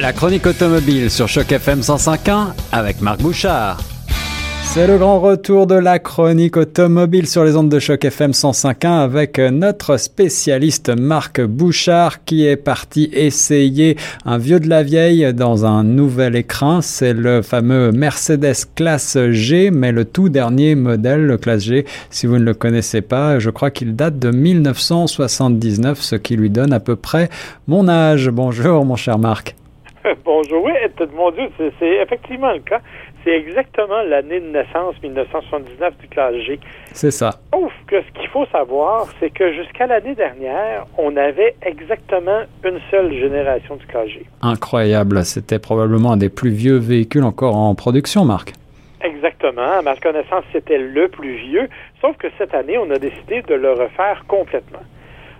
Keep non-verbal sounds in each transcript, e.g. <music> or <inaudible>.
La chronique automobile sur Choc FM 105.1 avec Marc Bouchard. C'est le grand retour de la chronique automobile sur les ondes de choc FM 105.1 avec notre spécialiste Marc Bouchard qui est parti essayer un vieux de la vieille dans un nouvel écran. C'est le fameux Mercedes classe G, mais le tout dernier modèle, le classe G. Si vous ne le connaissez pas, je crois qu'il date de 1979, ce qui lui donne à peu près mon âge. Bonjour mon cher Marc. <laughs> Bonjour, oui, mon Dieu, c'est effectivement le cas. C'est exactement l'année de naissance 1979 du classe G. C'est ça. Sauf que ce qu'il faut savoir, c'est que jusqu'à l'année dernière, on avait exactement une seule génération du classe G. Incroyable. C'était probablement un des plus vieux véhicules encore en production, Marc. Exactement. À ma connaissance, c'était le plus vieux. Sauf que cette année, on a décidé de le refaire complètement.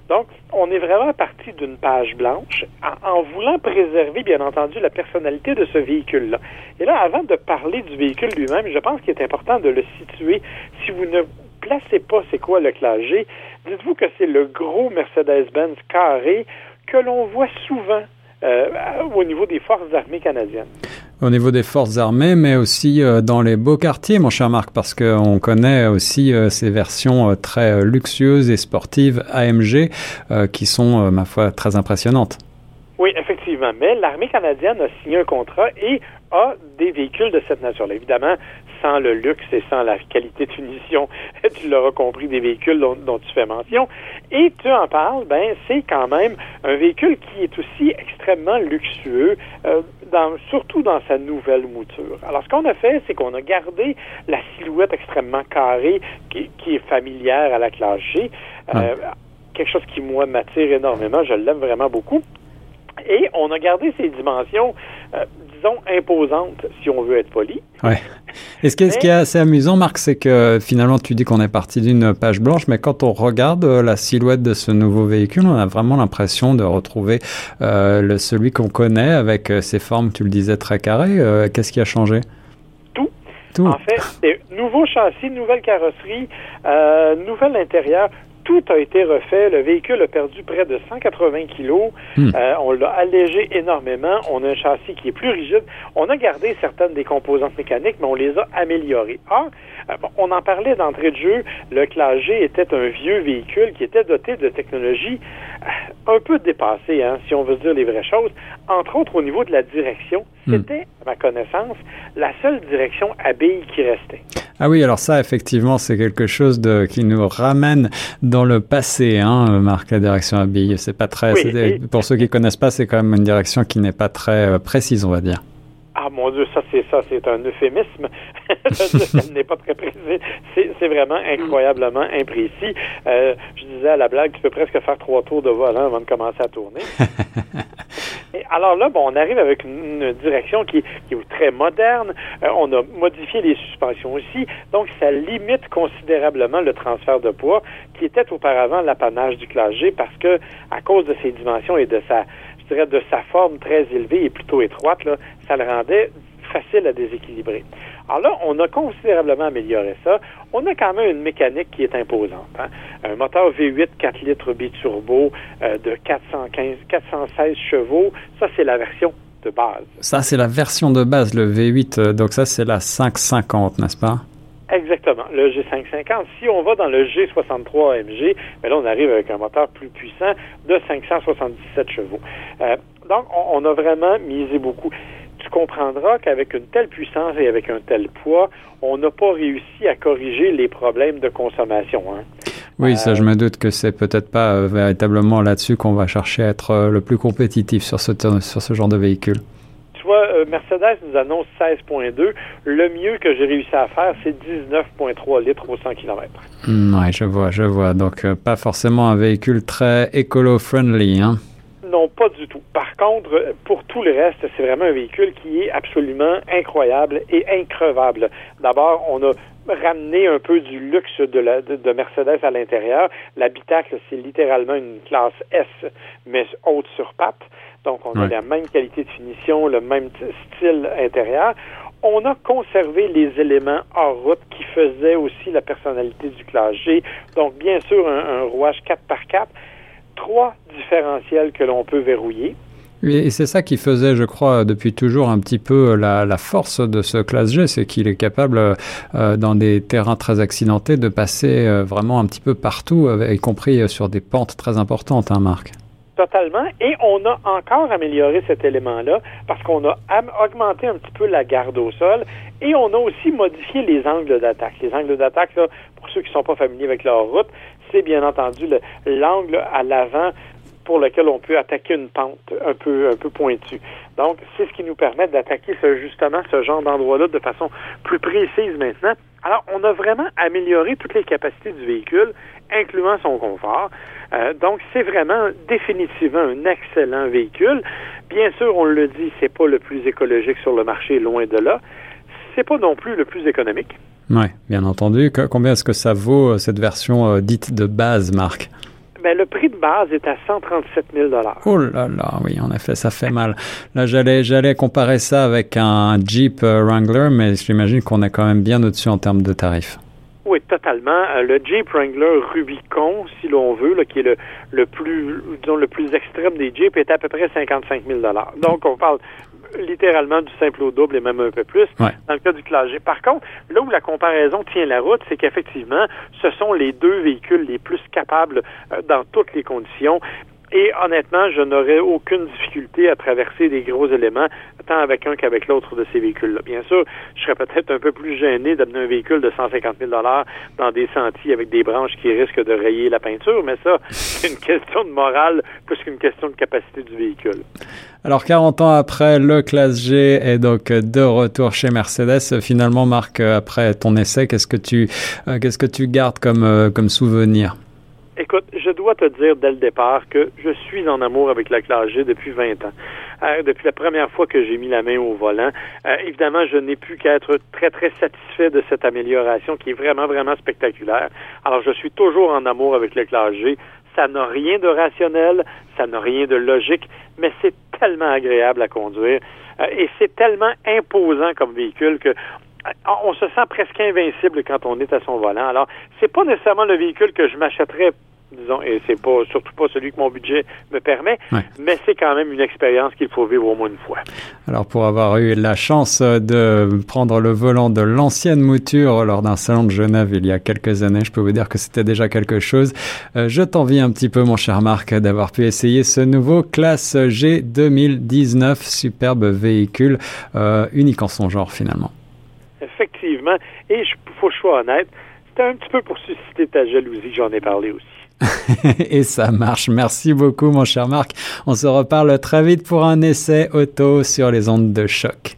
Donc, on est vraiment parti d'une page blanche en, voulant préserver, bien entendu, la personnalité de ce véhicule-là. Et là, avant de parler du véhicule lui-même, je pense qu'il est important de le situer. Si vous ne placez pas c'est quoi le classe G, dites-vous que c'est le gros Mercedes-Benz carré que l'on voit souvent euh, au niveau des forces armées canadiennes au niveau des forces armées, mais aussi euh, dans les beaux quartiers, mon cher Marc, parce qu'on connaît aussi euh, ces versions euh, très luxueuses et sportives AMG qui sont, ma foi, très impressionnantes. Oui, effectivement. Mais l'armée canadienne a signé un contrat et a des véhicules de cette nature-là. Évidemment, sans le luxe et sans la qualité de finition, <laughs> tu l'auras compris, des véhicules dont, tu fais mention. Et tu en parles, ben, c'est quand même un véhicule qui est aussi extrêmement luxueux, euh, dans, surtout dans sa nouvelle mouture. Alors, ce qu'on a fait, c'est qu'on a gardé la silhouette extrêmement carrée qui, est familière à la classe G. Euh, quelque chose qui, moi, m'attire énormément. Je l'aime vraiment beaucoup. Et on a gardé ses dimensions, euh, disons, imposantes, si on veut être poli. Ouais. Et ce qui, est, ce qui est assez amusant, Marc, c'est que finalement, tu dis qu'on est parti d'une page blanche, mais quand on regarde euh, la silhouette de ce nouveau véhicule, on a vraiment l'impression de retrouver euh, le, celui qu'on connaît avec ses formes, tu le disais, très carrées. Qu'est-ce qui a changé? Tout. Tout. En fait, c'est nouveau châssis, nouvelle carrosserie, nouvel intérieur, tout a été refait. Le véhicule a perdu près de 180 kilos. Hmm. Euh, on l'a allégé énormément. On a un châssis qui est plus rigide. On a gardé certaines des composantes mécaniques, mais on les a améliorées. Ah, euh, on en parlait d'entrée de jeu. Le Classe G était un vieux véhicule qui était doté de technologies euh, un peu dépassées, hein, si on veut dire les vraies choses. Entre autres, au niveau de la direction, hmm. c'était, à ma connaissance, la seule direction à billes qui restait. Ah oui, alors ça, effectivement, c'est quelque chose de, qui nous ramène dans le passé, hein, Marc, la direction billes. C'est pas très, pour ceux qui connaissent pas, c'est quand même une direction qui n'est pas très euh, précise, on va dire. Ah mon Dieu, ça c'est ça, c'est un euphémisme. <laughs> Elle n'est pas très précis. C'est vraiment incroyablement imprécis. Euh, je disais à la blague, tu peux presque faire trois tours de volant avant de commencer à tourner. <laughs> Alors là, bon, on arrive avec une, direction qui, est très moderne. Euh, on a modifié les suspensions aussi, donc ça limite considérablement le transfert de poids qui était auparavant l'apanage du classe G parce que à cause de ses dimensions et de sa de sa forme très élevée et plutôt étroite, là, ça le rendait facile à déséquilibrer. Alors là, on a considérablement amélioré ça. On a quand même une mécanique qui est imposante. Hein. Un moteur V8 4 litres biturbo euh, de 415, 416 chevaux, ça c'est la version de base. Ça c'est la version de base, le V8, euh, donc ça c'est la 550, n'est-ce pas? Exactement, le G550. Si on va dans le G63 AMG, ben là, on arrive avec un moteur plus puissant de 577 chevaux. Euh, donc, on, a vraiment misé beaucoup. Tu comprendras qu'avec une telle puissance et avec un tel poids, on n'a pas réussi à corriger les problèmes de consommation. Hein. Oui, ça, je me doute que c'est peut-être pas euh, véritablement là-dessus qu'on va chercher à être euh, le plus compétitif sur ce, sur ce genre de véhicule. Euh, Mercedes nous annonce 16.2. Le mieux que j'ai réussi à faire, c'est 19.3 litres au 100 km. oui, je vois, je vois. Donc, euh, pas forcément un véhicule très écolo-friendly, hein? Non, pas du tout. Par contre, pour tout le reste, c'est vraiment un véhicule qui est absolument incroyable et increvable. D'abord, on a ramené un peu du luxe de, la, de, Mercedes à l'intérieur. L'habitacle, c'est littéralement une classe S, mais haute sur patte. Donc, on a la même qualité de finition, le même style intérieur. On a conservé les éléments hors route qui faisaient aussi la personnalité du classe G. Donc, bien sûr, un, rouage 4x4, trois différentiels que l'on peut verrouiller. Et c'est ça qui faisait, je crois, depuis toujours un petit peu la, la force de ce classe G, c'est qu'il est capable, euh, dans des terrains très accidentés, de passer euh, vraiment un petit peu partout, y compris sur des pentes très importantes, hein, Marc. Totalement. Et on a encore amélioré cet élément-là parce qu'on a augmenté un petit peu la garde au sol et on a aussi modifié les angles d'attaque. Les angles d'attaque, pour ceux qui ne sont pas familiers avec leur route, c'est bien entendu l'angle à l'avant pour lequel on peut attaquer une pente un peu un peu pointue. Donc, c'est ce qui nous permet d'attaquer justement ce genre d'endroit-là de façon plus précise maintenant. Alors, on a vraiment amélioré toutes les capacités du véhicule, incluant son confort. Euh, donc, c'est vraiment définitivement un excellent véhicule. Bien sûr, on le dit, c'est pas le plus écologique sur le marché, loin de là. C'est pas non plus le plus économique. Oui, bien entendu. Combien est-ce que ça vaut euh, cette version euh, dite de base, Marc? Ben, le prix de base est à 137 000 Oh là là, oui, en effet, ça fait mal. Là, j'allais, j'allais comparer ça avec un Jeep euh, Wrangler, mais j'imagine qu'on est quand même bien au-dessus en termes de tarifs. Oui, totalement. Le Jeep Wrangler Rubicon, si l'on veut, là, qui est le, le plus, disons, le plus extrême des Jeeps, est à peu près 55 000 Donc, on parle littéralement du simple au double et même un peu plus dans le cas du classe G. Par contre, là où la comparaison tient la route, c'est qu'effectivement, ce sont les deux véhicules les plus capables euh, dans toutes les conditions. Et honnêtement, je n'aurais aucune difficulté à traverser des gros éléments, tant avec un qu'avec l'autre de ces véhicules-là. Bien sûr, je serais peut-être un peu plus gêné d'amener un véhicule de 150 000 dans des sentiers avec des branches qui risquent de rayer la peinture, mais ça, <laughs> c'est une question de morale plus qu'une question de capacité du véhicule. Alors 40 ans après, le Classe G est donc de retour chez Mercedes. Finalement, Marc, après ton essai, qu'est-ce que tu, euh, qu'est-ce que tu gardes comme, euh, comme souvenir? Écoute, je dois te dire dès le départ que je suis en amour avec la classe G depuis 20 ans. Euh, depuis la première fois que j'ai mis la main au volant. Euh, évidemment, je n'ai pu qu'être très, très satisfait de cette amélioration qui est vraiment, vraiment spectaculaire. Alors, je suis toujours en amour avec le classe G. Ça n'a rien de rationnel, ça n'a rien de logique, mais c'est tellement agréable à conduire euh, et c'est tellement imposant comme véhicule que on se sent presque invincible quand on est à son volant. Alors, c'est pas nécessairement le véhicule que je m'achèterais disons, et c'est pas surtout pas celui que mon budget me permet, mais c'est quand même une expérience qu'il faut vivre au moins une fois. Alors pour avoir eu la chance de prendre le volant de l'ancienne mouture lors d'un salon de Genève il y a quelques années, je peux vous dire que c'était déjà quelque chose. Euh, je t'envie un petit peu, mon cher Marc, d'avoir pu essayer ce nouveau classe G 2019, superbe véhicule, euh, unique en son genre finalement. Effectivement, et il faut que je sois honnête, c'était un petit peu pour susciter ta jalousie, j'en ai parlé aussi. <laughs> Et ça marche. Merci beaucoup, mon cher Marc. On se reparle très vite pour un essai auto sur les ondes de choc.